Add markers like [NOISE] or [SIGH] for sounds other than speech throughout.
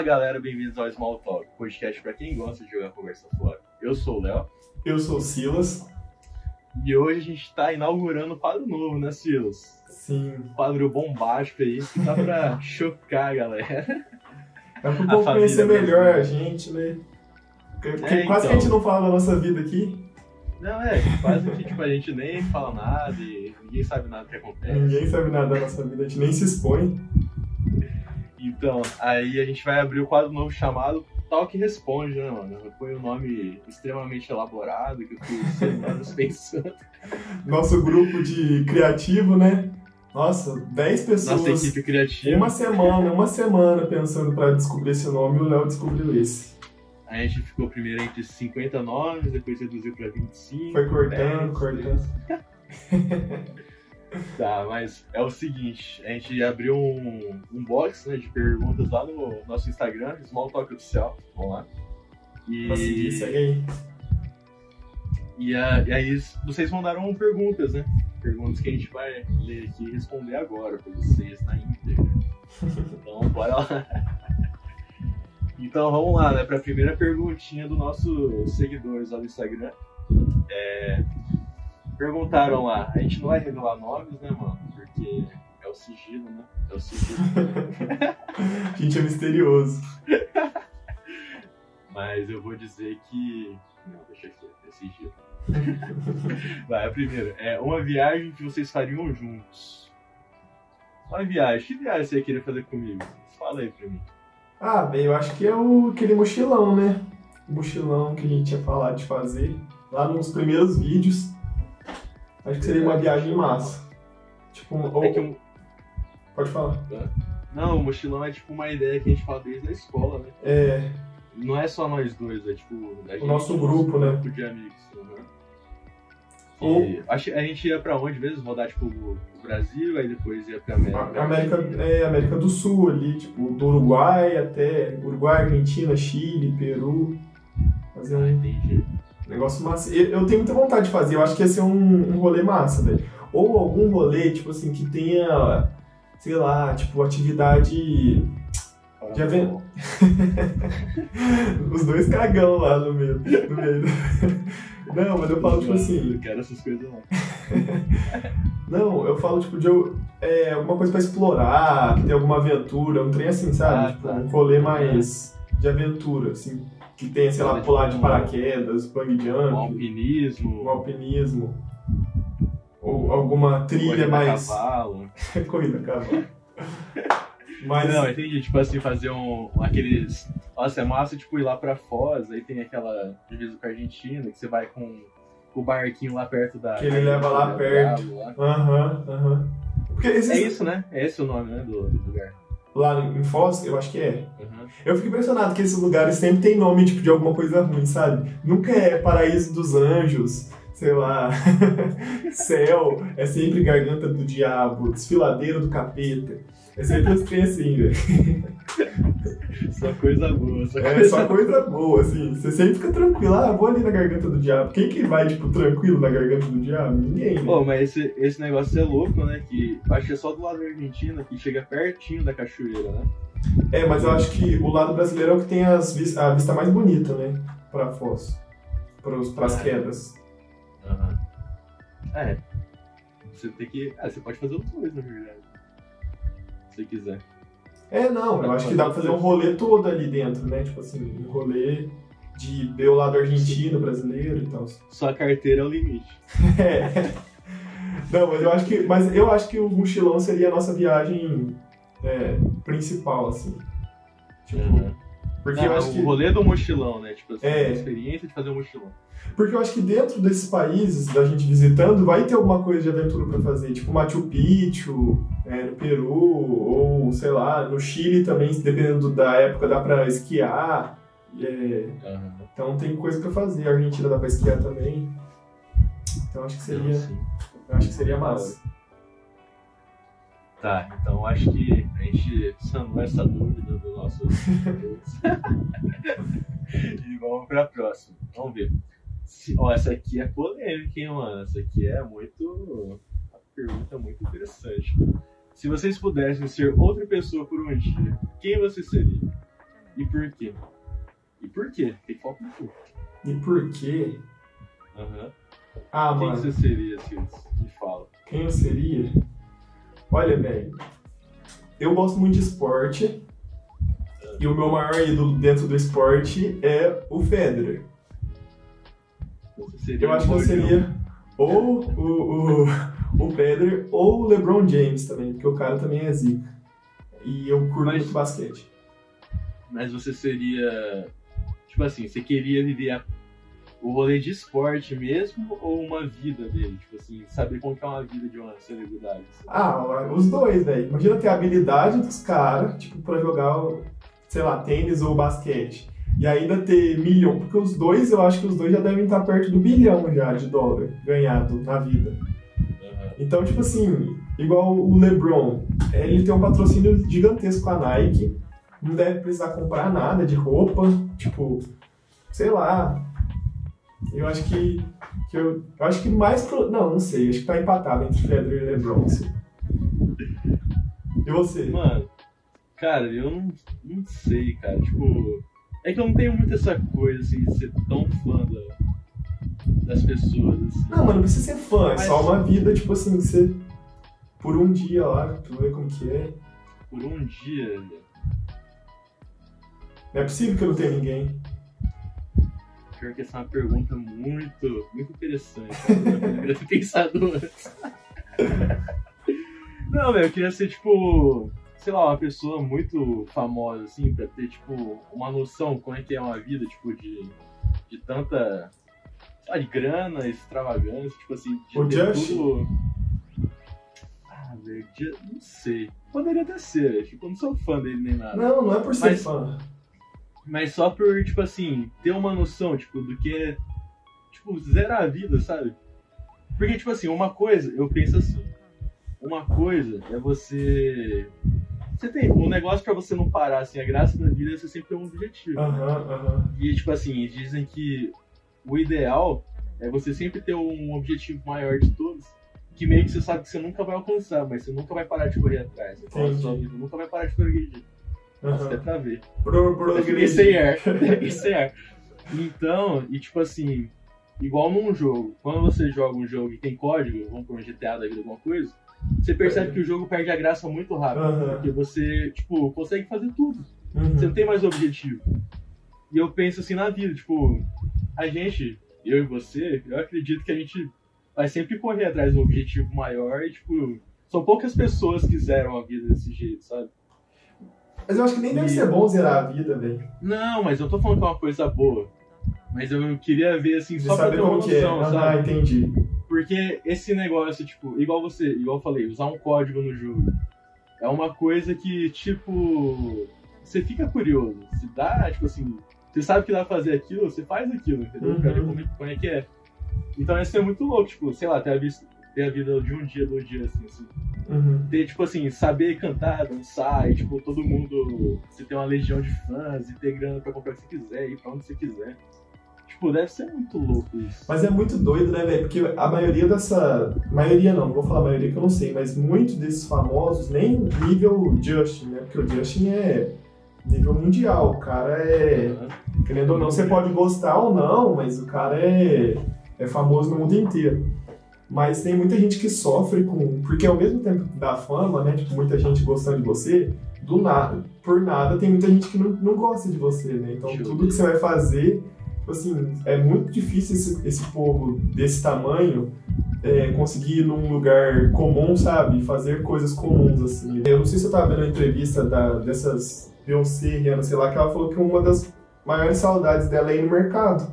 Fala galera, bem-vindos ao Small Talk, podcast para quem gosta de jogar conversa fora. Eu sou o Léo. Eu sou o Silas. E hoje a gente está inaugurando um quadro novo, né, Silas? Sim. Um quadro bombástico aí, que dá pra [LAUGHS] chocar a galera. É pro povo conhecer melhor a gente, né? Porque É, quase que então. a gente não fala da nossa vida aqui. Não, é, quase que tipo, a gente nem fala nada e ninguém sabe nada que acontece. Ninguém sabe nada da nossa vida, a gente nem se expõe. Então, aí a gente vai abrir o quadro novo chamado Talk Responde, né, mano? Foi um nome extremamente elaborado que eu fui [LAUGHS] semanas pensando. Nosso grupo de criativo, né? Nossa, 10 pessoas. Nossa equipe criativa. Uma semana, uma semana pensando pra descobrir esse nome e o Léo descobriu esse. A gente ficou primeiro entre 50 nomes, depois reduziu pra 25. Foi cortando, 10, cortando. [LAUGHS] Tá, mas é o seguinte, a gente abriu um, um box né, de perguntas lá no nosso Instagram, Small Talk Oficial, vamos lá. E, Pra seguir, segue aí. e, a- e aí vocês mandaram perguntas, né? Perguntas que a gente vai ler aqui e responder agora pra vocês na íntegra. [LAUGHS] Então, bora lá. Então, vamos lá, né? Pra primeira perguntinha do nosso seguidores lá no Instagram. É, perguntaram lá, a gente não vai revelar nomes, né, mano? Porque é o sigilo, né? É o sigilo. A [LAUGHS] gente é misterioso. [LAUGHS] Mas eu vou dizer que. Não, deixa aqui, é sigilo. [LAUGHS] Vai, a primeira. É uma viagem que vocês fariam juntos. Uma viagem. Que viagem você ia querer fazer comigo? Fala aí pra mim. Ah, bem, eu acho que é o, aquele mochilão, né? O mochilão que a gente tinha falado de fazer lá nos primeiros vídeos. Acho que seria uma viagem massa. Tipo, ou- É um- pode falar. Não, o mochilão é tipo uma ideia que a gente fala desde a escola, né? É, Não é só nós dois, é tipo. Gente, nosso grupo, né? grupo de amigos. uhum. Ou- E a gente ia pra onde mesmo? Rodar tipo o Brasil, aí depois ia pra América. América, é, América do Sul ali, tipo, do Uruguai até Uruguai, Argentina, Chile, Peru. Fazer Ah, um entendi. Negócio massa. Eu, tenho muita vontade de fazer, eu acho que ia ser um, um rolê massa, velho. Ou algum rolê, tipo assim, que tenha, sei lá, tipo, atividade Já vem- [LAUGHS] Os dois cagão lá no meio. No meio. [LAUGHS] Não, mas eu falo tipo assim. Eu quero essas coisas não. [LAUGHS] Não, eu falo tipo de é, alguma coisa pra explorar, que tem alguma aventura, um trem assim, sabe? Ah, tipo, tá. um rolê mais de aventura, assim. Que tenha, sei lá, pular de um- paraquedas, bang Um jump, alpinismo, um alpinismo. Ou alguma trilha mais. cavalo. [LAUGHS] Corrida a cavalo. Mas. Não, entendi. Tipo assim, fazer um, aqueles. Nossa, é massa, tipo, ir lá pra Foz, aí tem aquela divisa com a Argentina, que você vai com o barquinho lá perto da. Que ele leva lá perto. Aham, aham. Porque esses, É isso, né? É esse o nome, né, do, do lugar. Lá em Foz, eu acho que é. Uhum. Eu fico impressionado que esses lugares sempre tem nome tipo, de alguma coisa ruim, sabe? Nunca é Paraíso dos Anjos, sei lá, [LAUGHS] Céu, é sempre Garganta do Diabo, Desfiladeiro do Capeta. É sempre os trem assim, velho. Só coisa boa, só É coisa só coisa boa, assim. Você sempre fica tranquilo. Ah, vou ali na Garganta do Diabo. Quem que vai, tipo, tranquilo na Garganta do Diabo? Ninguém, né? Pô, mas esse, esse negócio é louco, né? Que acho que é só do lado da Argentina, que chega pertinho da cachoeira, né? É, mas eu acho que o lado brasileiro é o que tem as a vista mais bonita, né? Pra Foz. Pros, pras É. quedas. Aham. É. Você tem que. Ah, você pode fazer os dois, na verdade. Se você quiser. É, não, eu acho que dá pra fazer um rolê todo ali dentro, né? Tipo assim, um rolê de ver o lado argentino, brasileiro e tal. Sua carteira é o limite. [LAUGHS] É. Não, mas eu acho que. Mas eu acho que o mochilão seria a nossa viagem é, principal, assim. Tipo, Uhum. Porque Ah, eu acho o que. rolê do mochilão, né? Tipo assim, É. a experiência de fazer um mochilão. Porque eu acho que dentro desses países, da gente visitando, vai ter alguma coisa de aventura pra fazer. Tipo Machu Picchu, é, no Peru, ou sei lá, no Chile também, dependendo da época, dá pra esquiar. É, Aham. então tem coisa pra fazer. A Argentina dá pra esquiar também. Então acho que seria, Então, assim. eu acho que seria massa. Tá, então acho que gente sanou essa dúvida do nosso. [LAUGHS] e vamos pra próxima. Vamos ver. Ó, essa aqui é polêmica, hein, mano? Essa aqui é muito. Uma pergunta muito interessante. Se vocês pudessem ser outra pessoa por um dia, quem você seria? E por quê? E por quê? Tem que falar por quê. E por quê? Aham. Ah, Quem mano, você seria, Silas? Me fala. quem eu seria? Olha, velho, eu gosto muito de esporte. E o meu maior ídolo dentro do esporte é o Federer. Eu acho que eu seria ou o, o, o Federer ou o LeBron James também, porque o cara também é zica. E eu curto Mas- muito basquete. Mas você seria. Tipo assim, você queria viver a- o rolê de esporte mesmo ou uma vida dele? Tipo assim, saber como é uma vida de uma celebridade. assim? Ah, os dois, velho. Imagina ter a habilidade dos caras, tipo, pra jogar, sei lá, tênis ou basquete. E ainda ter milhão, porque os dois, eu acho que os dois já devem estar perto do bilhão já de dólar ganhado na vida. Então, tipo assim, igual o LeBron, ele tem um patrocínio gigantesco com a Nike, não deve precisar comprar nada de roupa, tipo, sei lá. Eu acho que, que eu, eu acho que mais pro, não, não sei, acho que tá empatado entre Federer e LeBron. assim. E você? Mano, cara, eu não, não sei, cara. Tipo, é que eu não tenho muito essa coisa assim de ser tão fã da- das pessoas. Assim. Não, mas não precisa ser fã, é Mas- só uma vida, tipo assim, que você por um dia lá, tu vê como que é. Por um dia, velho. Não é possível que eu não tenha ninguém. Pior que essa é uma pergunta muito, muito interessante. Eu [LAUGHS] deveria ter pensado antes. [LAUGHS] Não, velho, eu queria ser, tipo, sei lá, uma pessoa muito famosa, assim, pra ter, tipo, uma noção como é que é uma vida, tipo, de, de tanta, sei lá, de grana, extravagância, tipo assim, de O ter Justin? tudo... Ah, velho, não sei. Poderia até ser, velho, tipo, eu não sou fã dele nem nada. Não, não é por ser Mas- fã. Mas só por, tipo assim, ter uma noção, tipo, do que é, tipo, zerar a vida, sabe? Porque, tipo assim, uma coisa, eu penso assim, uma coisa é você... Você tem, um negócio pra você não parar, assim, a graça da vida é você sempre ter um objetivo. E, tipo assim, dizem que o ideal é você sempre ter um objetivo maior de todos, que meio que você sabe que você nunca vai alcançar, mas você nunca vai parar de correr atrás. Entendi. sua vida nunca vai parar de progredir. Nossa, até aham. pra ver. Pro, pro, Eu fiquei sem ar. Fiquei [LAUGHS] sem ar. Então, e tipo assim, igual num jogo, quando você joga um jogo e tem código, vamos por um GTA da vida, alguma coisa, você percebe que o jogo perde a graça muito rápido. Aham. Porque você, tipo, consegue fazer tudo. Uhum. Você não tem mais objetivo. E eu penso assim na vida, tipo, a gente, eu e você, eu acredito que a gente vai sempre correr atrás de um objetivo maior e, tipo, são poucas pessoas que zeram a vida desse jeito, sabe? Mas eu acho que nem deve E- ser bom zerar a vida, velho. Não, mas eu tô falando que é uma coisa boa. Mas eu queria ver, assim, De só pra ter uma é. noção, Ah, sabe? entendi. Porque esse negócio, tipo, igual você, igual eu falei, usar um código no jogo. É uma coisa que, tipo, você fica curioso. Se dá, tipo assim, você sabe que dá pra fazer aquilo, você faz aquilo, entendeu? Pra Uhum. ver como, é- é que é. Então isso é muito louco, tipo, sei lá, ter a, vis- ter a vida de um dia, dois dias, assim, assim. Uhum. Ter, tipo assim, saber cantar, dançar, e, tipo, todo mundo. Você ter uma legião de fãs e ter grana pra comprar o que você quiser, ir pra onde você quiser. Tipo, deve ser muito louco isso. Mas é muito doido, né, velho? Porque a maioria dessa. Maioria não, não vou falar maioria que eu não sei, mas muitos desses famosos, nem nível Justin, né? Porque o Justin é nível mundial. O cara é. Querendo ou não, você pode gostar ou não, mas o cara é, é famoso no mundo inteiro. Mas tem muita gente que sofre com. Porque ao mesmo tempo da fama, né? Tipo, muita gente gostando de você, do nada, por nada, tem muita gente que não, não gosta de você, né? Então Deixa tudo que você vai fazer, tipo assim, é muito difícil esse, esse povo desse tamanho é, conseguir ir num lugar comum, sabe? Fazer coisas comuns, assim. Eu não sei se eu tava vendo uma entrevista da, dessas Beyoncé, Rihanna, sei lá, que ela falou que uma das maiores saudades dela é ir no mercado.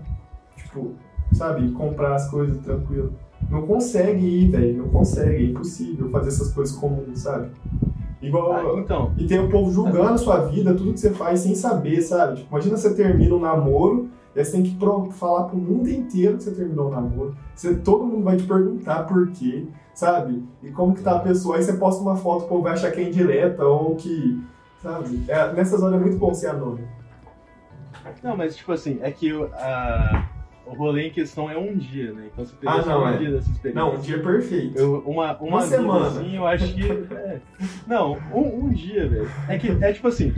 Tipo, sabe? Comprar as coisas tranquilo. Não consegue ir, velho. Não consegue. É impossível fazer essas coisas comuns, sabe? Igual. Ah, então, E tem o povo julgando a sua vida, tudo que você faz sem saber, sabe? Tipo, imagina você termina um namoro, e aí você tem que pro- falar pro mundo inteiro que você terminou o namoro. Você, todo mundo vai te perguntar por quê, sabe? E como que tá a pessoa. Aí você posta uma foto, o povo vai achar que é indireta ou que. Sabe? É, nessas horas é muito bom ser anônimo. Não, mas tipo assim, é que o- a, o rolê em questão é um dia, né? Então você teria Ah, só não, um é. dia dessa experiência. Não, um dia perfeito. Eu, uma, uma, Uma semana. assim, eu acho que. é. Não, um, um dia, velho. É que é tipo assim,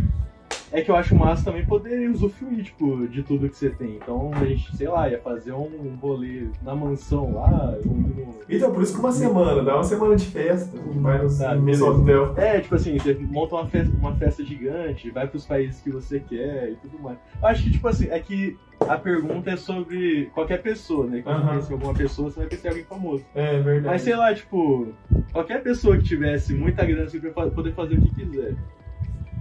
é que eu acho massa também poder usufruir, tipo, de tudo que você tem. Então, a gente, sei lá, ia fazer um rolê na mansão lá, um. Então, por isso que uma semana, dá uma semana de festa, vai no, Tá, no beleza. hotel. É, tipo assim, você monta uma festa, uma festa gigante, vai pros países que você quer e tudo mais. Eu acho que, tipo assim, é que a pergunta é sobre qualquer pessoa, né? Quando Aham. você alguma pessoa, você vai pensar em alguém famoso. É verdade. Mas sei lá, tipo, qualquer pessoa que tivesse muita grana fa- poder fazer o que quiser.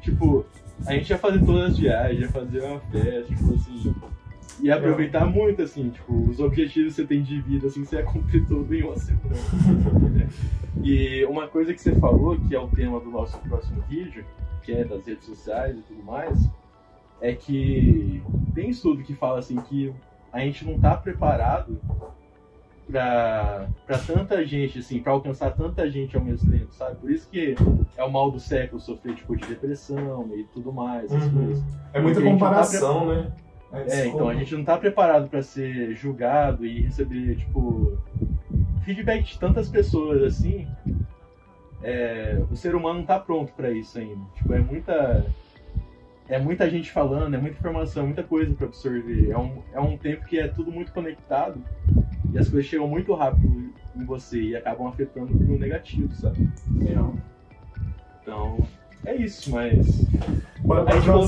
Tipo, a gente ia fazer todas as viagens, ia fazer uma festa, tipo assim. Ia aproveitar muito, assim, tipo, os objetivos que você tem de vida, assim, você ia cumprir tudo em uma semana. [LAUGHS] e uma coisa que você falou, que é o tema do nosso próximo vídeo, que é das redes sociais e tudo mais, é que tem estudo que fala assim que a gente não tá preparado pra, pra tanta gente, assim, pra alcançar tanta gente ao mesmo tempo, sabe? Por isso que é o mal do século sofrer, tipo, de depressão e tudo mais, essas Uhum. coisas. É muita Porque não tá comparação, né? É, desculpa. então a gente não tá preparado pra ser julgado e receber, tipo, feedback de tantas pessoas, assim. É, o ser humano não tá pronto pra isso ainda. Tipo, é muita. É muita gente falando, é muita informação, muita coisa pra absorver. É um, é um tempo que é tudo muito conectado e as coisas chegam muito rápido em você e acabam afetando pro negativo, sabe? Real. Então, é isso, mas. Pra Aí, tipo,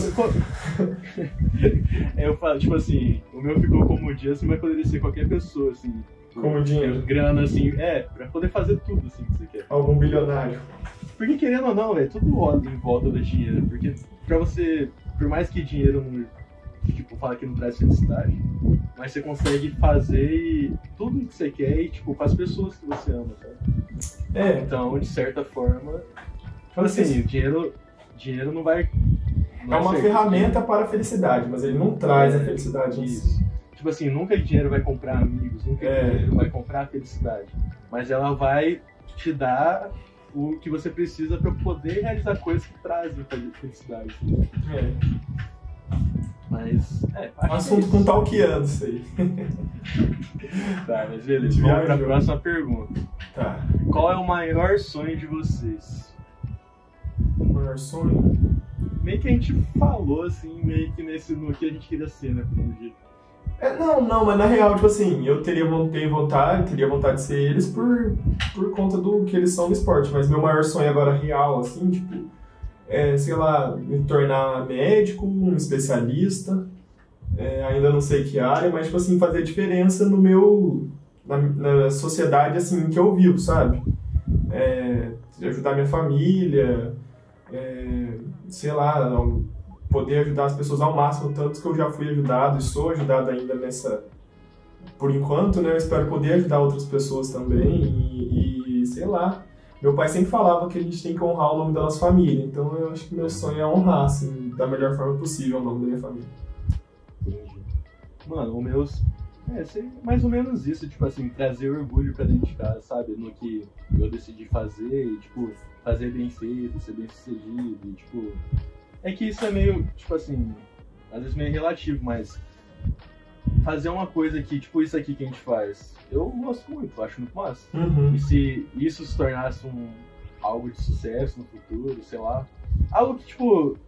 [LAUGHS] eu falo, tipo assim, o meu ficou como dia, assim, mas poderia ser qualquer pessoa, assim. Como dinheiro. Grana, assim, é, pra poder fazer tudo, assim, que você quer. Algum bilionário. Porque querendo ou não, velho, tudo roda em volta do dinheiro. Porque pra você, por mais que dinheiro não, tipo, fala que não traz felicidade, mas você consegue fazer tudo que você quer e, tipo, com as pessoas que você ama, sabe? É, Então, de certa forma, tipo assim, o dinheiro, dinheiro não vai... não é uma ser- ferramenta para a felicidade, mas ele não traz a É, felicidade. Isso. Tipo assim, nunca dinheiro vai comprar amigos, nunca É. dinheiro vai comprar felicidade. Mas ela vai te dar o que você precisa para poder realizar coisas que trazem fel- felicidade. É. Mas, é, Um assunto que com é talqueando isso aí. [LAUGHS] Tá, mas beleza. gente Vamos pra próxima pergunta. Tá. Qual é o maior sonho de vocês? O maior sonho? Meio que a gente falou, assim, meio que nesse, no que a gente queria ser, né, por um dia. É, não, não, mas na real, tipo assim, eu teria tenho vontade, teria vontade de ser eles por, por conta do que eles são no esporte, mas meu maior sonho agora real, assim, tipo, é, sei lá, me tornar médico, um especialista, é, ainda não sei que área, mas, tipo assim, fazer diferença no meu, na, na sociedade, assim, que eu vivo, sabe? É, ajudar minha família, é, sei lá, poder ajudar as pessoas ao máximo, tanto que eu já fui ajudado e sou ajudado ainda nessa. Por enquanto, né? Eu espero poder ajudar outras pessoas também e, e, sei lá. Meu pai sempre falava que a gente tem que honrar o nome da nossa família, então eu acho que meu sonho é honrar, assim, da melhor forma possível o nome da minha família. Mano, o meus. É, mais ou menos isso, tipo assim, trazer orgulho pra dentro de casa, sabe? No que eu decidi fazer e, tipo, fazer bem feito, ser bem sucedido, e, tipo. É que isso é meio, tipo assim, às vezes meio relativo, mas fazer uma coisa que, tipo, isso aqui que a gente faz, eu gosto muito, eu acho muito massa. Uhum. E se isso se tornasse um algo de sucesso no futuro, sei lá, algo que, tipo,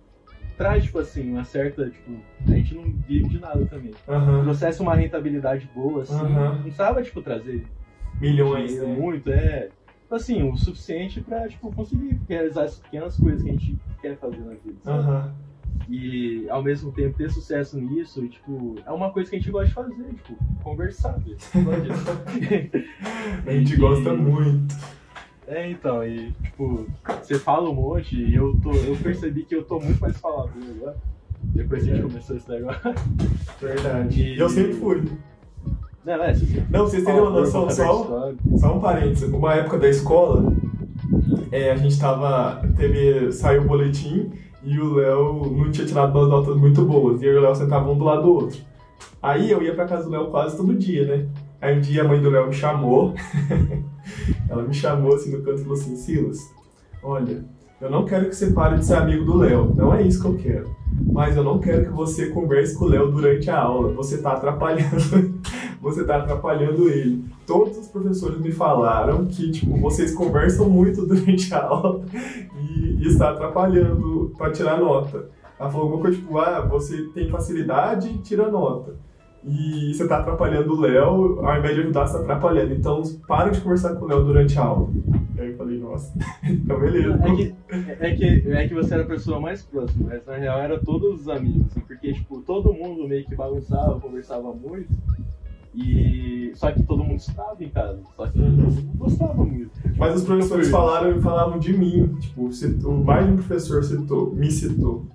traz, tipo assim, uma certa, tipo, a gente não vive de nada também. Aham. Trouxesse uma rentabilidade boa, assim, Aham. não precisava, tipo, trazer Milhões, né? muito, é, tipo assim, o suficiente pra, tipo, conseguir realizar as pequenas coisas que a gente quer fazer na vida, sabe? E, ao mesmo tempo, ter sucesso nisso, e, tipo, é uma coisa que a gente gosta de fazer, tipo, conversar. A gente gosta [LAUGHS] muito. É, então, e tipo, você fala um monte e eu, tô, eu percebi que eu tô muito mais falador agora. Depois que a gente começou esse negócio. Verdade. E- Eu sempre fui. Não, não é, você Não, vocês terem uma noção, só. Só um parênteses. Uma época da escola, é, a gente tava. Teve, saiu o boletim e o Léo não tinha tirado umas notas muito boas. E eu e o Léo sentavam um do lado do outro. Aí eu ia pra casa do Léo quase todo dia, né? Aí um dia a mãe do Léo me chamou. [LAUGHS] Ela me chamou assim no canto e falou assim: Silas, olha, eu não quero que você pare de ser amigo do Léo. Não é isso que eu quero. Mas eu não quero que você converse com o Léo durante a aula. Você tá atrapalhando. [LAUGHS] você tá atrapalhando ele. Todos os professores me falaram que, tipo, vocês conversam muito durante a aula e, e está atrapalhando para tirar nota. Ela falou alguma coisa tipo, ah, você tem facilidade, tira nota. E você tá atrapalhando o Léo, ao invés de ajudar, você tá atrapalhando. Então, para de conversar com o Léo durante a aula. Aí eu falei, nossa, [LAUGHS] então beleza. É que, é, que, é que você era a pessoa mais próxima, mas na real era todos os amigos, assim, porque, tipo, todo mundo meio que bagunçava, conversava muito. E só que todo mundo estava em casa, só que todo mundo gostava muito. Mas os professores falaram, falavam de mim. Tipo, citou, mais de um professor citou, me citou.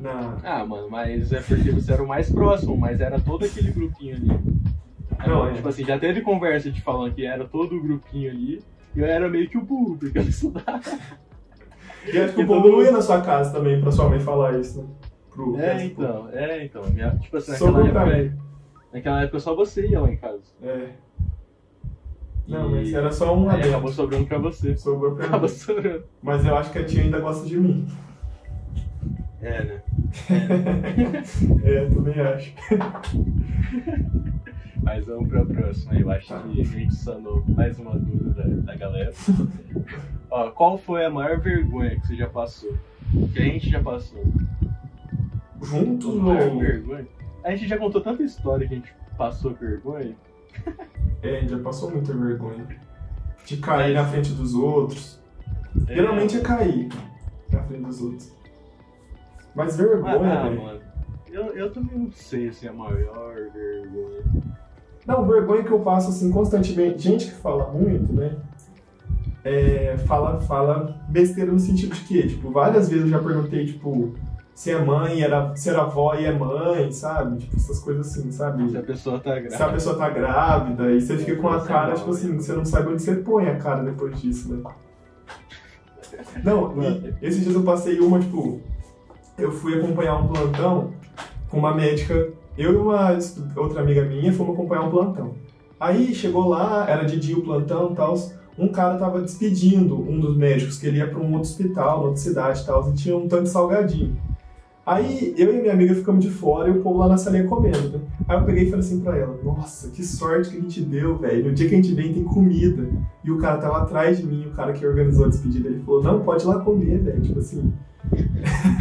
Na... Ah, mano, mas é porque você era o mais próximo, mas era todo aquele grupinho ali. Aí, Não, é. tipo assim, já teve conversa de falando que era todo o grupinho ali, e eu era meio que o burro, porque eu não [LAUGHS] estudava. E acho que o povo não ia na sua casa também pra sua mãe falar isso, né? Pro É, então, é, então. Minha, tipo assim, naquela época. Naquela época só você ia lá em casa. É. Não, E mas era só um aí adendo. acabou sobrando pra você. Sobrou pra Acabou mim. sobrando. Mas eu acho que a tia ainda gosta de mim. É, né? [LAUGHS] É, também acho. Mas vamos pra próxima. Eu acho que a gente sanou mais uma dúvida da, da galera. [LAUGHS] Ó, qual foi a maior vergonha que você já passou? Que a gente já passou? Juntos A maior ou. vergonha? A gente já contou tanta história que a gente passou vergonha. [LAUGHS] É, já passou muita vergonha. De cair na frente dos outros. É, Geralmente é cair na frente dos outros. Mas vergonha, ah, mano. Eu, eu também não sei se é a maior vergonha. Não, vergonha que eu passo assim constantemente. Gente que fala muito, né? É, fala, fala besteira no sentido de que, tipo, várias vezes eu já perguntei, tipo, se é mãe, era, se era avó e é mãe, sabe? Tipo, essas coisas assim, sabe? Se a pessoa tá Se a grávida. pessoa tá grávida e você fica com a cara, tipo assim, você não sabe onde você põe a cara depois disso, né? Não, esses dias eu passei uma, tipo, eu fui acompanhar um plantão com uma médica, eu e uma outra amiga minha fomos acompanhar um plantão. Aí chegou lá, era de dia o plantão e tal, um cara tava despedindo um dos médicos, que ele ia pra um outro hospital, outra cidade e tal, e tinha um tanto de salgadinho. Aí eu e minha amiga ficamos de fora e o povo lá na salinha comendo, né? Aí eu peguei e falei assim pra ela, nossa, que sorte que a gente deu, velho. No dia que a gente vem tem comida. E o cara tava atrás de mim, o cara que organizou a despedida, ele falou, não, pode ir lá comer, velho. Tipo assim,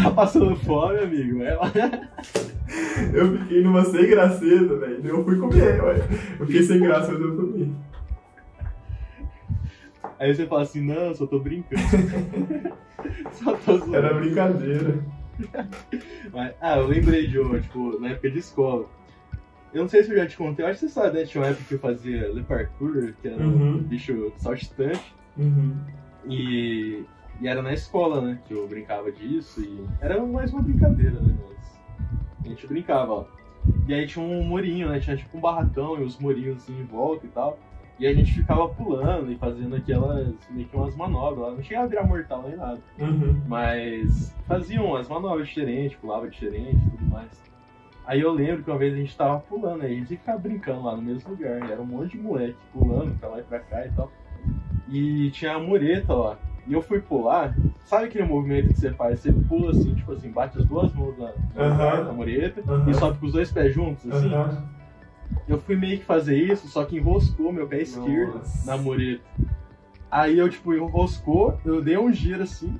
Tá passando fome, amigo. Vai lá. [LAUGHS] eu fiquei numa sem graceta, velho. Eu fui comer, ué. Eu fiquei sem graça, mas eu comi. Aí você fala assim, não, só tô brincando. [LAUGHS] só tô zoando. Era brincadeira. Mas- ah, eu lembrei de uma, tipo, na época de escola. Eu não sei se eu já te contei, eu acho que você sabe, né? Tinha uma época que eu fazia Le Parkour, que era Uhum. um bicho saltitante. Uhum. E, e era na escola, né? Que eu brincava disso. E era mais uma brincadeira, né? Mas a gente brincava, ó. E aí tinha um murinho, né? Tinha tipo um barracão e os murinhos assim em volta e tal. E a gente ficava pulando e fazendo aquelas, meio que umas manobras lá. Não chegava a virar mortal nem nada. Uhum. Mas faziam umas manobras diferentes, pulava diferente e tudo mais. Aí eu lembro que uma vez a gente tava pulando, aí a gente ficava brincando lá no mesmo lugar. Era um monte de moleque pulando pra lá e pra cá e tal. E tinha a mureta lá. E eu fui pular, sabe aquele movimento que você faz? Você pula assim, tipo assim, bate as duas mãos na, na, Aham. na mureta Aham. e sobe com os dois pés juntos, assim. Aham. Eu fui meio que fazer isso, só que enroscou meu pé esquerdo Nossa. na mureta. Aí eu, tipo, enroscou, eu dei um giro assim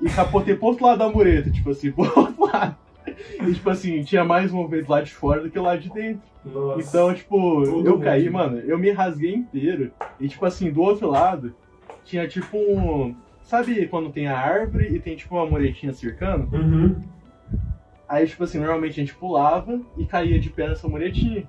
e capotei pro outro lado da mureta, tipo assim, [LAUGHS] pro outro lado. E, tipo assim, tinha mais movimento lá de fora do que lá de dentro. Nossa. Então, tipo, Todo eu mundo. caí, mano, eu me rasguei inteiro. E, tipo assim, do outro lado, tinha tipo um. Sabe quando tem a árvore e tem tipo uma muretinha cercando? Uhum. Aí, tipo assim, normalmente a gente pulava e caía de pé nessa muretinha.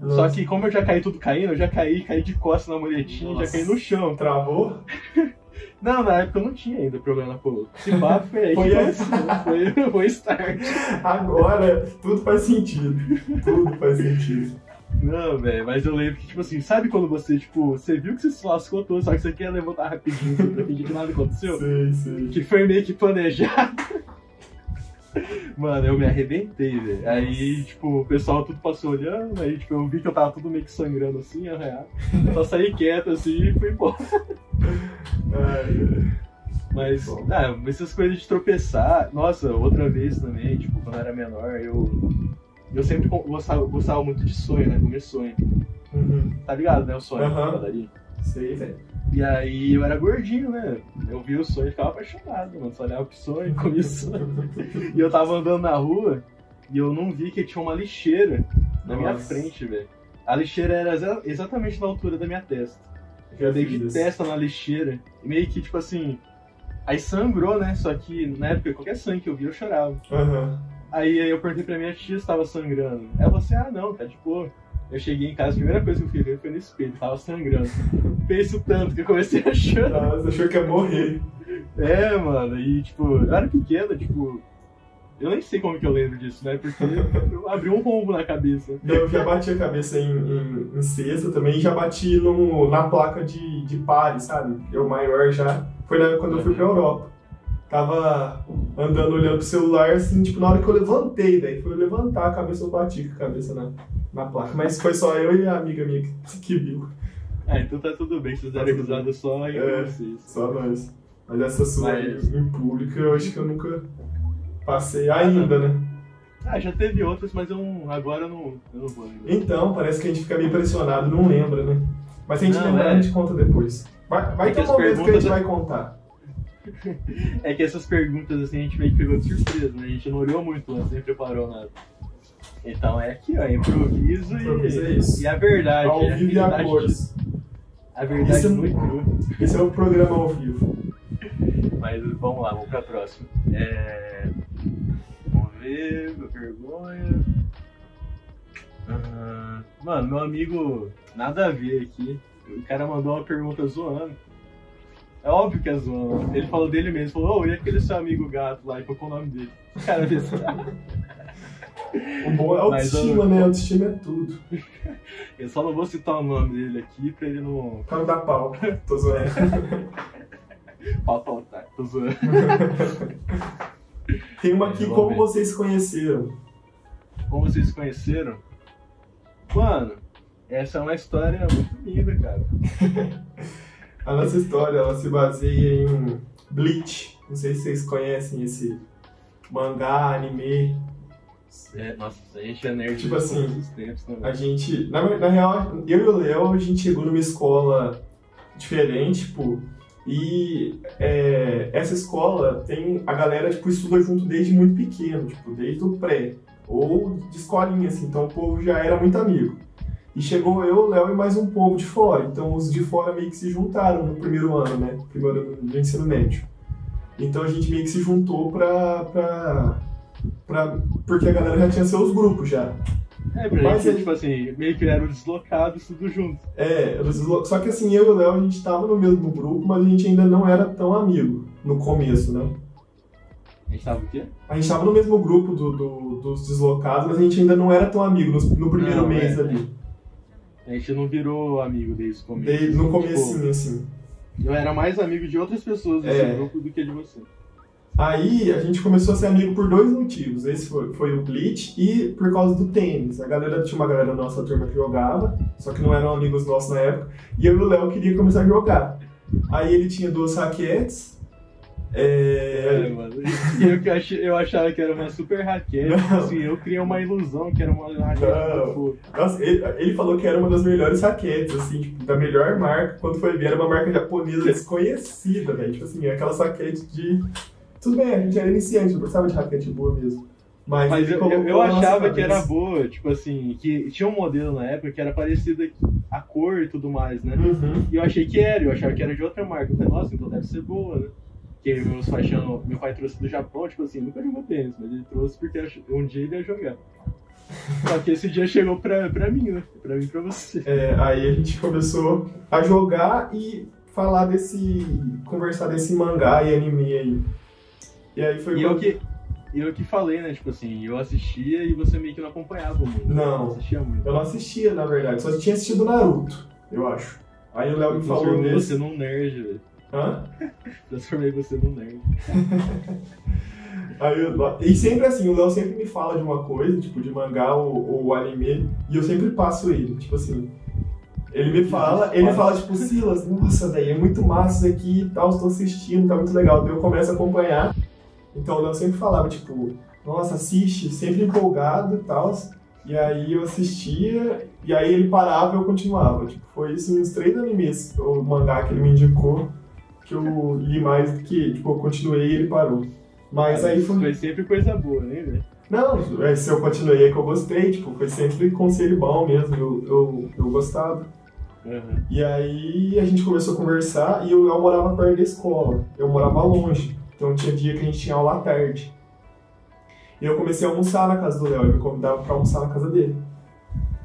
Só Nossa. que como eu já caí tudo caindo, eu já caí, caí de costas na muretinha, já caí no chão. Travou? [LAUGHS] Não, na época eu não tinha ainda problema pô. Se pá, foi aí Foi começou. Foi, [LAUGHS] foi start. Agora tudo faz sentido. Tudo faz sentido. Não, velho, mas eu lembro que, tipo assim, sabe quando você, tipo, você viu que você se lascou todo, só que você quer levantar rapidinho assim, pra fingir que nada aconteceu? Sei, sei. Que foi meio que planejado. Mano, eu me arrebentei, velho. Aí, tipo, o pessoal tudo passou olhando, aí, tipo, eu vi que eu tava tudo meio que sangrando assim, arranhado. Só saí quieto assim e fui embora. [LAUGHS] Ai, Mas, Bom. ah, essas coisas de tropeçar. Nossa, outra vez também, tipo, quando eu era menor, eu. Eu sempre gostava, gostava muito de sonho, né? Comer sonho. Uhum. Tá ligado, né? O sonho da padaria. Sei, velho. E aí eu era gordinho, né? Eu vi o sonho e ficava apaixonado, mano. Só olhava pro sonho, comia o sonho. e eu tava andando na rua e eu não vi que tinha uma lixeira na minha Nossa. frente, velho. A lixeira era exa- exatamente na altura da minha testa. Eu dei de testa na lixeira. Meio que, tipo assim. Aí sangrou, né? Só que na época, qualquer sangue que eu via, eu chorava. Aham. Aí eu perguntei pra minha tia se tava sangrando. Ela falou assim: ah, não, tá de boa. Eu cheguei em casa, a primeira coisa que eu fui ver foi no espelho, tava sangrando. Fez o tanto que eu comecei a chorar. Nossa, achou que ia morrer. É, mano, e tipo, eu era pequeno, tipo. Eu nem sei como que eu lembro disso, né? Porque eu abri um rombo na cabeça. Eu já bati a cabeça em, em, em cesta também e já bati no, na placa de, de pare, sabe? Eu maior já. Foi na, quando eu fui pra Europa. Tava andando olhando pro celular, assim, tipo, na hora que eu levantei, daí foi eu levantar a cabeça, eu bati com a cabeça na, na placa. Mas foi só eu e a amiga minha que, que viu. Ah, então tá tudo bem, vocês deram Tá risada só em É. vocês. Só nós. Mas essa sua Mas- em público, eu acho que eu nunca passei ainda, né? Ah, já teve outras, mas eu não, agora eu não, eu não vou lembrar. Então, parece que a gente fica meio impressionado, não lembra, né? Mas se a gente Não, lembrar, é. a gente conta depois. Vai, vai É ter um momento que a gente perguntas- vai contar. É que essas perguntas assim a gente meio que pegou de surpresa, né? A gente não olhou muito antes, nem preparou nada. Então é aqui, ó, improviso, Improviso é e, isso. e a verdade. Ao é vivo e a cores. A verdade Isso- nua e crua. Esse é o programa ao vivo. Mas vamos lá, vamos pra próxima. É... Vamos ver, vergonha. Ah, Mano, meu amigo, nada a ver aqui. O cara mandou uma pergunta zoando. É óbvio que é zoando. Ele falou dele mesmo, falou, ô, e aquele seu amigo gato lá? E colocou o nome dele. Cara. O bom é autoestima, né? Autoestima é tudo. [LAUGHS] Eu só não vou citar o nome dele aqui pra ele não. Pra não dar pau. [LAUGHS] Tô zoando. Pau, pau, tá. Tô zoando. [LAUGHS] Tem uma aqui, É, vamos como ver. vocês se conheceram? Como vocês se conheceram? Mano, essa é uma história muito linda, cara. A nossa história, ela se baseia em Bleach. Não sei se vocês conhecem esse mangá, anime. É, nossa, a gente é nerd Tipo assim, todos os tempos também. A gente, na, na real, eu e o Léo, a gente chegou numa escola diferente, tipo, e é, essa escola tem, a galera, tipo, estuda junto desde muito pequeno, tipo, desde o pré, ou de escolinha, assim, então o povo já era muito amigo. E chegou eu, o Léo e mais um povo de fora, então os de fora meio que se juntaram no primeiro ano, né, primeiro ano do ensino médio. Então a gente meio que se juntou pra, pra, pra porque a galera já tinha seus grupos já. É, pra Mas gente, ele- tipo assim, meio que eram deslocados tudo junto. É, só que assim, eu e o Léo, a gente tava no mesmo grupo, mas a gente ainda não era tão amigo no começo, né? A gente tava o quê? A gente tava no mesmo grupo do, do- dos deslocados, mas a gente ainda não era tão amigo no, no primeiro Não, mês é. ali. A gente não virou amigo desde o começo. De- no Tipo, comecinho, assim. eu era mais amigo de outras pessoas desse É. grupo do que de você. Aí a gente começou a ser amigo por dois motivos. Esse foi, foi o Bleach e por causa do tênis. A galera tinha uma galera da nossa turma que jogava, só que não eram amigos nossos na época. E eu e o Léo queria começar a jogar. Aí ele tinha duas raquetes. É, É, mano. E eu, que achei, eu achava que era uma super raquete. Não. tipo Assim, eu criei uma ilusão que era uma raquete Não. muito fofa. Nossa, ele, ele falou que era uma das melhores raquetes, assim, tipo, da melhor marca. Quando foi ver, era uma marca japonesa desconhecida, velho. Tipo assim, aquela raquete de. Tudo bem, a gente era iniciante, não precisava de raquete boa mesmo. Mas, Mas eu, eu, eu achava que era boa, tipo assim, que tinha um modelo na época que era parecida a cor e tudo mais, né? Uhum. E eu achei que era, eu achava que era de outra marca. Eu falei, nossa, então deve ser boa, né? Porque meus tinham- meu pai trouxe do Japão, tipo assim, nunca jogou tênis, mas ele trouxe porque um dia ele ia jogar. Só que esse dia chegou pra, pra mim, né? Pra mim e pra você. É, aí a gente começou a jogar e falar desse. conversar desse mangá e anime aí. E aí foi E eu que, e eu que falei, né? Tipo assim, eu assistia e você meio que não acompanhava muito. Não. Eu assistia muito. Eu não assistia, na verdade, só tinha assistido Naruto, eu acho. Aí o Léo me falou você num nerd, velho. Hã? Transformei você num nerd. Aí eu- e sempre assim, o Léo sempre me fala de uma coisa, tipo, de mangá ou, ou anime, e eu sempre passo ele, tipo assim. Ele me fala, ele fala, tipo, Silas, nossa, velho, é muito massa isso aqui e tal, estou assistindo, tá muito legal. Daí eu começo a acompanhar. Então o Léo sempre falava, tipo, nossa, assiste, sempre empolgado e tal. E aí eu assistia, e aí ele parava e eu continuava. Tipo, foi isso uns três animes, o mangá que ele me indicou, que eu li mais do que, tipo, eu continuei e ele parou. Mas aí foi... Foi sempre coisa boa, né, velho? Não, é, se eu continuei é que eu gostei, tipo, foi sempre conselho bom mesmo, eu, eu, eu gostava. Uhum. E aí a gente começou a conversar e o Léo morava perto da escola, eu morava longe, então tinha dia que a gente tinha aula à tarde. E eu comecei a almoçar na casa do Léo, ele me convidava pra almoçar na casa dele.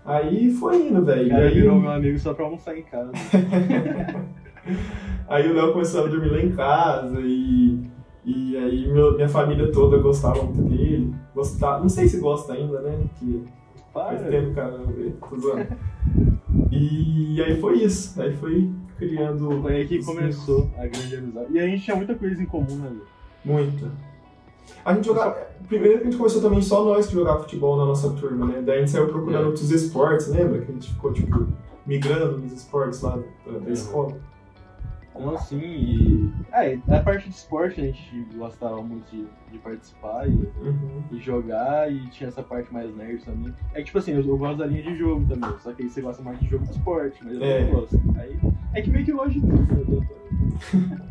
Aí foi indo, velho. Cara aí, virou meu amigo só pra almoçar em casa. [LAUGHS] [LAUGHS] aí o Léo começou a dormir lá em casa e, e aí meu- minha família toda gostava muito dele. Gostava, não sei se gosta ainda, né? Que faz tempo, cara, tô zoando. E aí foi isso, aí foi criando. Foi aí que começou a grande amizade. E a gente tinha muita coisa em comum, né? Muito. A gente jogava. Primeiro que a gente começou também só nós que jogava futebol na nossa turma, né? Daí a gente saiu procurando É. outros esportes, lembra? Que a gente ficou, tipo, migrando nos esportes lá da, da É. escola. Então, assim, e... É, a parte de esporte a gente gostava muito de, de participar e, Uhum. e jogar, e tinha essa parte mais nerd também. É tipo assim, eu, eu gosto da linha de jogo também, só que aí você gosta mais de jogo de esporte, mas eu É. não gosto. Aí, é que meio que eu gosto de tudo, né? [LAUGHS]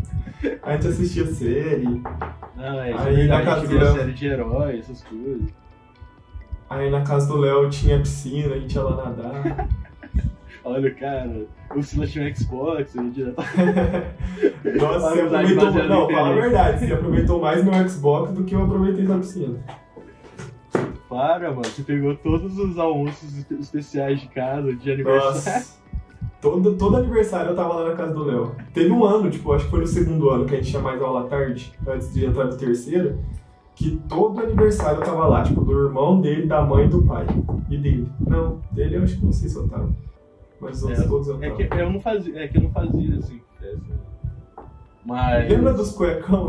A gente assistia série, Não, é, isso Aí, é na casa do Léo. série de herói, essas coisas. aí na casa do Léo tinha piscina, a gente ia lá nadar. [LAUGHS] Olha, cara, o Silas tinha um Xbox, ele direto... [LAUGHS] Nossa, você aproveitou. em Não, fala a verdade, você aproveitou mais meu Xbox do que eu aproveitei da piscina. Para, mano, você pegou todos os almoços espe- especiais de casa, de aniversário. Nossa. Todo, todo aniversário eu tava lá na casa do Léo. Teve um ano, tipo, acho que foi no segundo ano que a gente tinha mais aula à tarde, antes de entrar no terceiro, que todo aniversário eu tava lá, tipo, do irmão dele, da mãe e do pai. E dele. Não, dele eu acho que não sei se eu tava. Mas É, todos É que eu não fazia, é que eu não fazia assim. Mas. Lembra dos cuecão?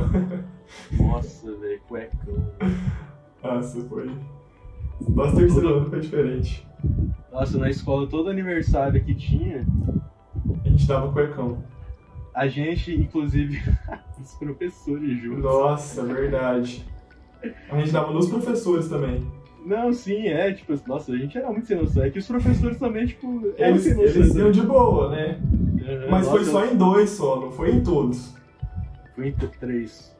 [LAUGHS] Nossa, velho, cuecão. Nossa, foi. Nosso terceiro ano foi diferente. Nossa, na escola, todo aniversário que tinha, A gente dava cuecão. a gente, inclusive, [LAUGHS] os professores juntos. Nossa, verdade. A gente dava nos professores também. Não, sim, é, tipo, nossa, a gente era muito sem noção. É que os professores também, tipo, Eles, sem noção. eles iam de boa, né? Aham, Mas foi nossa, só em dois só, não foi em todos. Foi em três.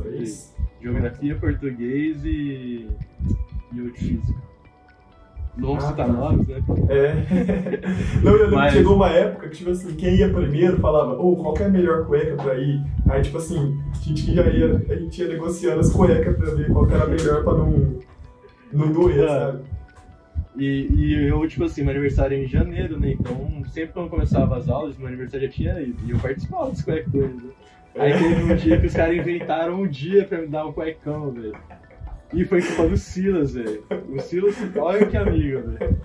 Três? Geografia, português e. e o de física. Não vamos Ah, citar tá. nomes, né? É. [LAUGHS] Não, eu lembro Mas- que chegou uma época que, tipo assim, quem ia primeiro falava, ô, qual que é a melhor cueca pra ir? Aí, tipo assim, a gente já ia, a gente ia negociando as cuecas pra ver qual que era a melhor pra não, doer, Ah. sabe? E, e eu, tipo assim, meu aniversário é em janeiro, né? Então, sempre quando começava as aulas, meu aniversário já tinha ido. E eu participava dos eles, né? Aí teve um dia que os caras inventaram um dia pra me dar um cuecão, velho. E foi culpa do Silas, velho. O Silas, olha que amigo, velho.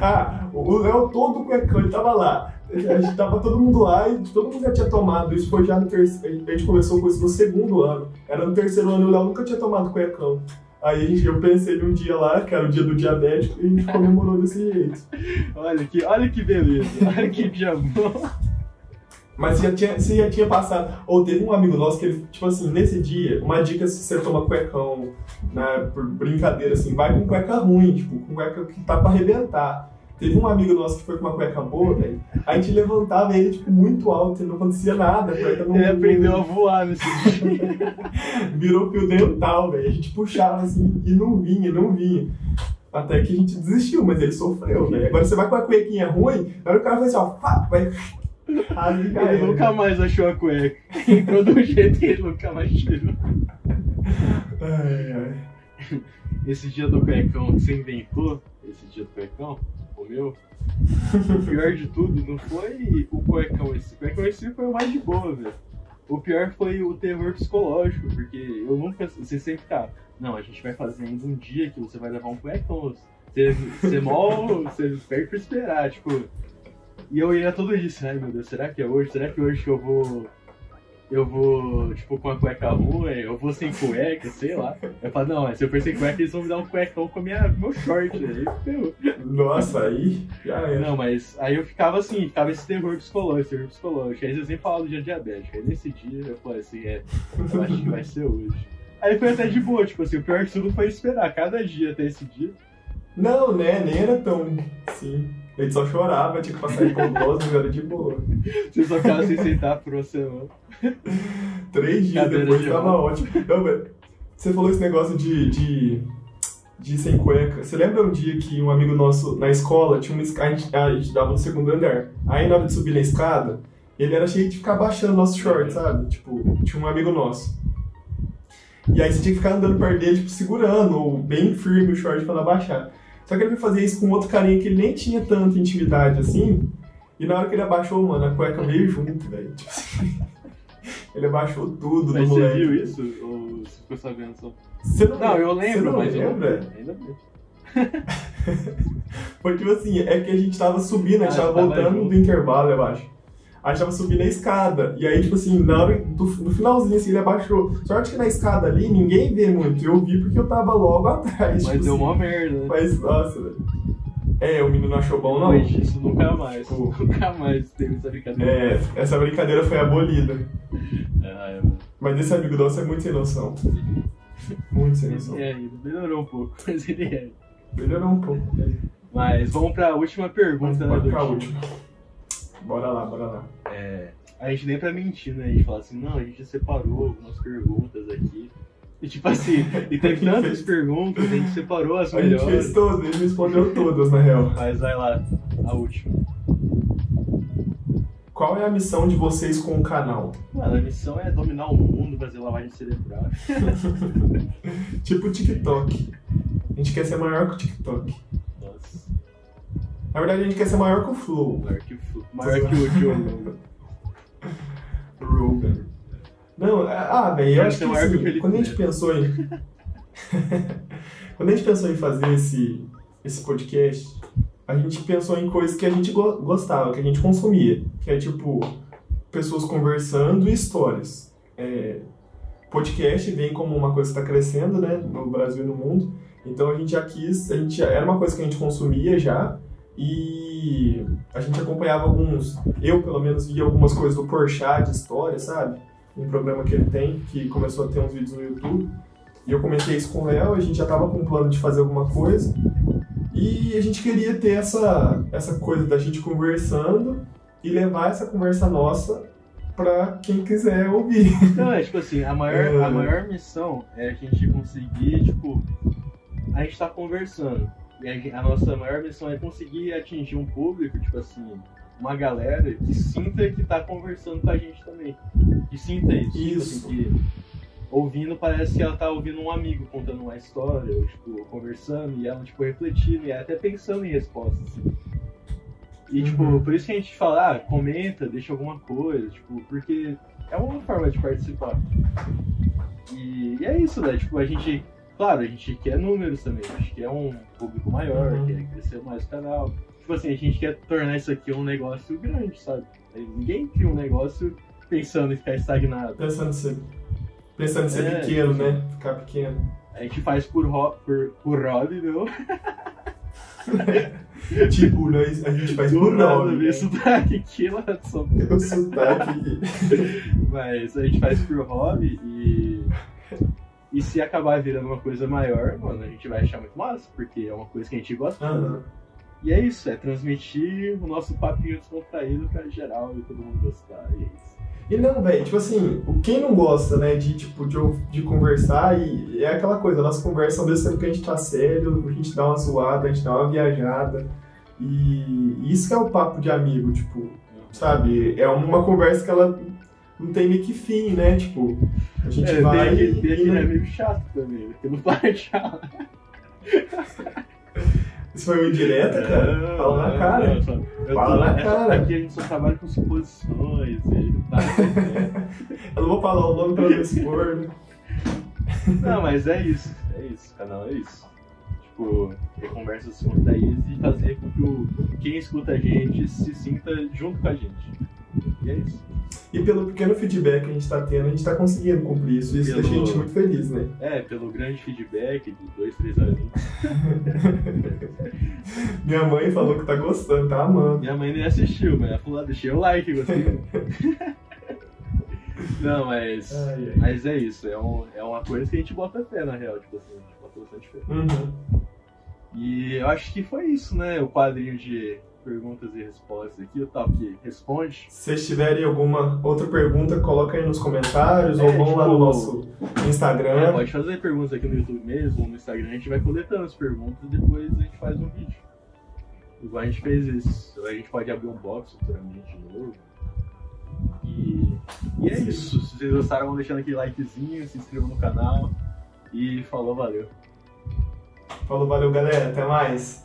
Ah, o Léo todo cuecão, ele tava lá. A gente tava todo mundo lá e todo mundo já tinha tomado. Isso foi já no terceiro. A gente começou com isso no segundo ano. Era no terceiro ano e o Léo nunca tinha tomado cuecão. Aí eu pensei num dia lá, que era o dia do diabético, e a gente comemorou desse jeito. Olha que, olha que beleza. [LAUGHS] Olha que dia bom. Mas já tinha, você já tinha passado. Ou teve um amigo nosso que ele, tipo assim, nesse dia, uma dica se você toma cuecão, né, por brincadeira, assim, vai com cueca ruim, tipo, com cueca que tá pra arrebentar. Teve um amigo nosso que foi com uma cueca boa, velho. A gente levantava ele, tipo, muito alto e não acontecia nada. A cueca não Ele aprendeu a voar nesse [LAUGHS] dia. Virou fio dental, velho. A gente puxava assim e não vinha, não vinha. Até que a gente desistiu, mas ele sofreu, velho. Agora você vai com a cuequinha ruim, aí o cara vai assim, ó, pá, vai. Ele nunca mais achou a cueca. Entrou do jeito que ele nunca mais tirou. Ai, ai. Esse dia do cuecão que você inventou, esse dia do cuecão, o meu, [LAUGHS] o pior de tudo não foi o cuecão esse. O cuecão esse foi o mais de boa, velho. O pior foi o terror psicológico, porque eu nunca. Você sempre ficava, não, a gente vai fazer ainda um dia que você vai levar um cuecão. Você, você mal. Você perde pra esperar, tipo. E eu ia todo assim, ai meu Deus, será que é hoje? Será que hoje que eu vou. Eu vou, tipo, com a cueca ruim, eu vou sem cueca, sei lá. Eu falo, não, se eu for sem cueca, eles vão me dar um cuecão com minha, meu short. Aí, ferrou. Nossa, aí já era. Não, mas aí eu ficava assim, ficava esse terror psicológico, terror psicológico. Aí você sempre falava do dia diabético. Aí nesse dia eu falei assim, é, eu acho que vai ser hoje. Aí foi até de boa, tipo assim, o pior de tudo foi esperar cada dia até esse dia. Não, né? Nem era tão. Sim. Gente só chorava, tinha que passar de mas era de boa. Você só ficava sem sentar por uma semana. Três dias Cadeira depois de tava ótimo. Velho, você falou esse negócio de, de, de sem cueca. Você lembra um dia que um amigo nosso na escola tinha uma escada, a gente, a gente dava no segundo andar. Aí na hora de subir na escada, ele era cheio de ficar baixando nosso short, sabe? Tipo, tinha um amigo nosso. E aí você tinha que ficar andando perto dele, tipo, segurando, ou bem firme o short pra não abaixar. Só que ele foi fazer isso com outro carinha que ele nem tinha tanta intimidade assim. E na hora que ele abaixou, mano, a cueca veio junto, velho. Tipo assim, [LAUGHS] ele abaixou tudo Mas você moleque. viu isso? Ou você ficou sabendo só? Você não, Não, eu você lembro, não mas eu não lembra? lembro. Ainda bem. [LAUGHS] Foi tipo assim, é que a gente tava subindo, a gente Ah, tava tava voltando do intervalo, eu acho. A gente tava subindo a escada. E aí, tipo assim, na hora do, no finalzinho, assim, ele abaixou. Sorte que na escada ali, ninguém vê muito. Eu vi porque eu tava logo [LAUGHS] atrás. Mas tipo deu assim. uma merda, né? Mas, nossa, velho. É, o menino não achou bom, não. Depois disso, nunca mais. Pô. [LAUGHS] Nunca mais teve essa brincadeira. É, essa brincadeira foi abolida. Ah, é. Mas esse amigo nosso é muito sem noção. Muito sem noção. É. Melhorou um pouco, [LAUGHS] mas ele é. Melhorou um pouco. Mas vamos pra última pergunta, né, Bora pra Duque? última. Bora lá, bora lá. É, a gente nem pra mentir, né? A gente fala assim, não, a gente separou algumas perguntas aqui. E tipo assim, e teve [LAUGHS] tantas perguntas, a gente separou as A gente fez melhores. todas, ele respondeu todas, na real. Mas vai lá, a última. Qual é a missão de vocês com o canal? Mano, a missão é dominar o mundo, fazer lavagem cerebral. [LAUGHS] Tipo o TikTok. A gente quer ser maior que o TikTok. Nossa, Na verdade, a gente quer ser maior que o Flow. maior que o, Fu- maior que o Joe Rogan. Não, é- ah, velho, eu acho ser que que assim, Felipe quando a gente pensou em. [LAUGHS] quando a gente pensou em fazer esse, esse podcast, a gente pensou em coisas que a gente go- gostava, que a gente consumia. Que é tipo, pessoas conversando e histórias. É, podcast vem como uma coisa que está crescendo, né, no Brasil e no mundo. Então a gente já quis, a gente era uma coisa que a gente consumia já e a gente acompanhava alguns, eu pelo menos via algumas coisas do Porchat de história, sabe? Um programa que ele tem, que começou a ter uns vídeos no YouTube. E eu comentei isso com o Léo, a gente já tava com um plano de fazer alguma coisa. E a gente queria ter essa, essa coisa da gente conversando e levar essa conversa nossa pra quem quiser ouvir. [LAUGHS] Não, é tipo assim, a maior, É. a maior missão é a gente conseguir, tipo, a gente tá conversando. E a, nossa maior missão é conseguir atingir um público, tipo assim, uma galera que sinta que tá conversando com a gente também. Que sinta isso. Tipo Isso. assim, que ouvindo parece que ela tá ouvindo um amigo contando uma história, ou tipo, conversando, e ela, tipo, refletindo, e até pensando em respostas, assim. E, tipo, Uhum. por isso que a gente fala, ah, comenta, deixa alguma coisa, tipo, porque é uma forma de participar. E, e é isso, né? Tipo, a gente, claro, a gente quer números também, a gente quer um público maior, Uhum. quer crescer mais o canal. Tipo assim, a gente quer tornar isso aqui um negócio grande, sabe? Ninguém cria um negócio pensando em ficar estagnado. Pensando em ser, pensando em ser É, pequeno, tipo- né? Ficar pequeno. A gente faz por, ro por, por hobby, meu. [LAUGHS] tipo, nós, a gente faz Do por nome. ver sotaque aqui lá de São Paulo. Sotaque. Mas a gente faz por hobby e. E se acabar virando uma coisa maior, mano, a gente vai achar muito massa, porque é uma coisa que a gente gosta. Aham. E é isso, é transmitir o nosso papinho descontraído pra geral e todo mundo gostar. E é isso. E não, velho, tipo assim, quem não gosta, né, de, tipo, de, de conversar, e é aquela coisa, nossa conversa, ao mesmo tempo que a gente tá sério, a gente dá uma zoada, a gente dá uma viajada, e isso que é o papo de amigo, tipo, sabe? É uma conversa que ela não tem meio que fim, né, tipo, a gente É, vai tem tem e- aquele e- amigo chato também, né, que não para de falar. Isso foi uma indireta, cara? Fala na cara. É, Não, só- Fala tô- na cara. Aqui a gente só trabalha com suposições e tá, né? [LAUGHS] Eu não vou falar o nome pra não expor, né? Não, mas é isso. É isso. O canal é isso. Tipo, ter conversas descontraídas e fazer com que o, quem escuta a gente se sinta junto com a gente. E é isso. E pelo pequeno feedback que a gente tá tendo, a gente tá conseguindo cumprir isso, isso Pelo- deixa a gente muito feliz, né? É, pelo grande feedback de dois, três aninhos. [LAUGHS] Minha mãe falou que tá gostando, tá amando. Minha mãe nem assistiu, mas ela falou, ah, deixei o like, gostei. [LAUGHS] Não, mas. Ai, ai. Mas é isso. É, um, é uma coisa que a gente bota fé, na real. Tipo assim, a gente bota bastante fé. Uhum. E eu acho que foi isso, né? O quadrinho de perguntas e respostas aqui, o que responde. Se vocês tiverem alguma outra pergunta, coloca aí nos comentários É, ou vão lá tipo, no nosso Instagram. É, pode fazer perguntas aqui no YouTube mesmo, ou no Instagram, a gente vai coletando as perguntas e depois a gente faz um vídeo. Igual a gente fez isso. A gente pode abrir um box futuramente de novo. E, e é Sim. isso. Se vocês gostaram, vão deixando aquele likezinho, se inscrevam no canal. E falou, valeu. Falou, valeu galera, até mais.